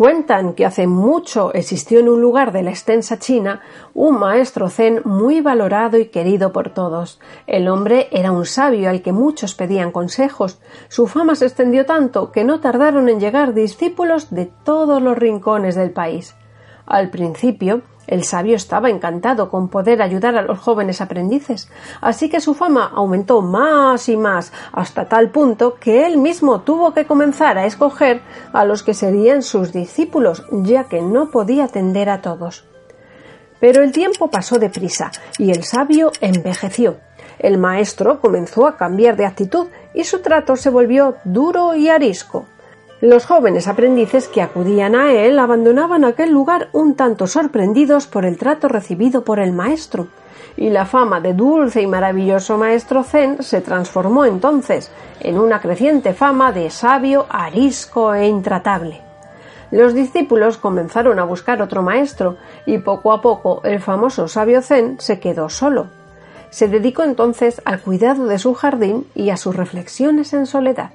Cuentan que hace mucho existió en un lugar de la extensa China un maestro zen muy valorado y querido por todos. El hombre era un sabio al que muchos pedían consejos. Su fama se extendió tanto que no tardaron en llegar discípulos de todos los rincones del país. Al principio, el sabio estaba encantado con poder ayudar a los jóvenes aprendices, así que su fama aumentó más y más hasta tal punto que él mismo tuvo que comenzar a escoger a los que serían sus discípulos, ya que no podía atender a todos. Pero el tiempo pasó deprisa y el sabio envejeció. El maestro comenzó a cambiar de actitud y su trato se volvió duro y arisco. Los jóvenes aprendices que acudían a él abandonaban aquel lugar un tanto sorprendidos por el trato recibido por el maestro, y la fama de dulce y maravilloso maestro Zen se transformó entonces en una creciente fama de sabio, arisco e intratable. Los discípulos comenzaron a buscar otro maestro, y poco a poco el famoso sabio Zen se quedó solo. Se dedicó entonces al cuidado de su jardín y a sus reflexiones en soledad.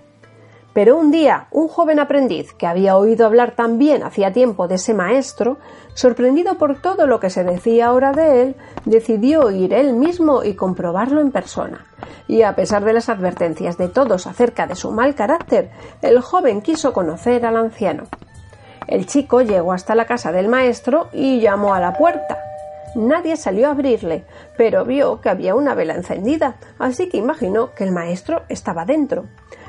Pero un día un joven aprendiz que había oído hablar tan bien hacía tiempo de ese maestro, sorprendido por todo lo que se decía ahora de él, decidió ir él mismo y comprobarlo en persona. Y a pesar de las advertencias de todos acerca de su mal carácter, el joven quiso conocer al anciano. El chico llegó hasta la casa del maestro y llamó a la puerta. Nadie salió a abrirle, pero vio que había una vela encendida, así que imaginó que el maestro estaba dentro.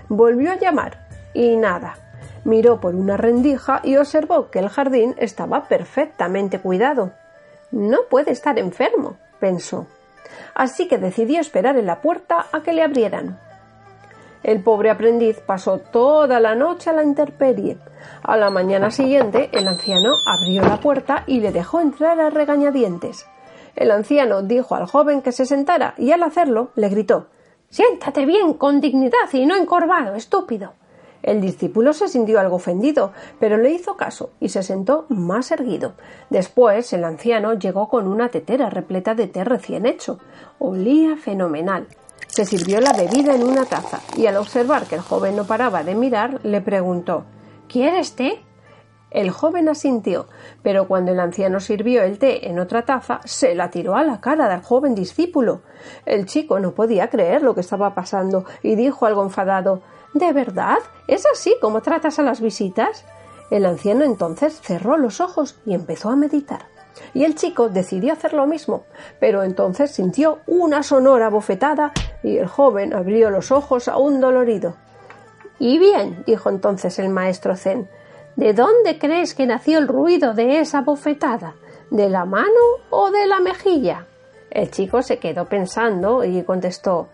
Volvió a llamar y nada. Miró por una rendija y observó que el jardín estaba perfectamente cuidado. No puede estar enfermo, pensó. Así que decidió esperar en la puerta a que le abrieran. El pobre aprendiz pasó toda la noche a la intemperie. A la mañana siguiente, el anciano abrió la puerta y le dejó entrar a regañadientes. El anciano dijo al joven que se sentara y al hacerlo le gritó Siéntate bien, con dignidad y no encorvado, estúpido. El discípulo se sintió algo ofendido, pero le hizo caso y se sentó más erguido. Después el anciano llegó con una tetera repleta de té recién hecho. Olía fenomenal. Se sirvió la bebida en una taza y al observar que el joven no paraba de mirar, le preguntó ¿Quieres té? El joven asintió, pero cuando el anciano sirvió el té en otra taza, se la tiró a la cara del joven discípulo. El chico no podía creer lo que estaba pasando y dijo algo enfadado ¿De verdad? ¿Es así como tratas a las visitas? El anciano entonces cerró los ojos y empezó a meditar. Y el chico decidió hacer lo mismo, pero entonces sintió una sonora bofetada y el joven abrió los ojos aún dolorido. Y bien, dijo entonces el maestro Zen, ¿De dónde crees que nació el ruido de esa bofetada? ¿De la mano o de la mejilla? El chico se quedó pensando y contestó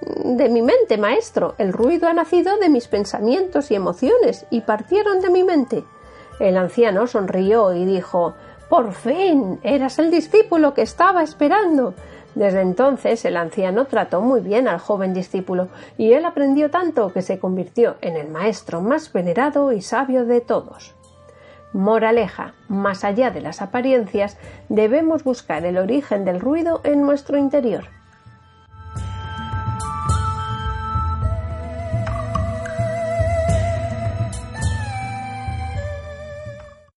De mi mente, maestro. El ruido ha nacido de mis pensamientos y emociones y partieron de mi mente. El anciano sonrió y dijo Por fin. Eras el discípulo que estaba esperando. Desde entonces el anciano trató muy bien al joven discípulo y él aprendió tanto que se convirtió en el maestro más venerado y sabio de todos. Moraleja, más allá de las apariencias, debemos buscar el origen del ruido en nuestro interior.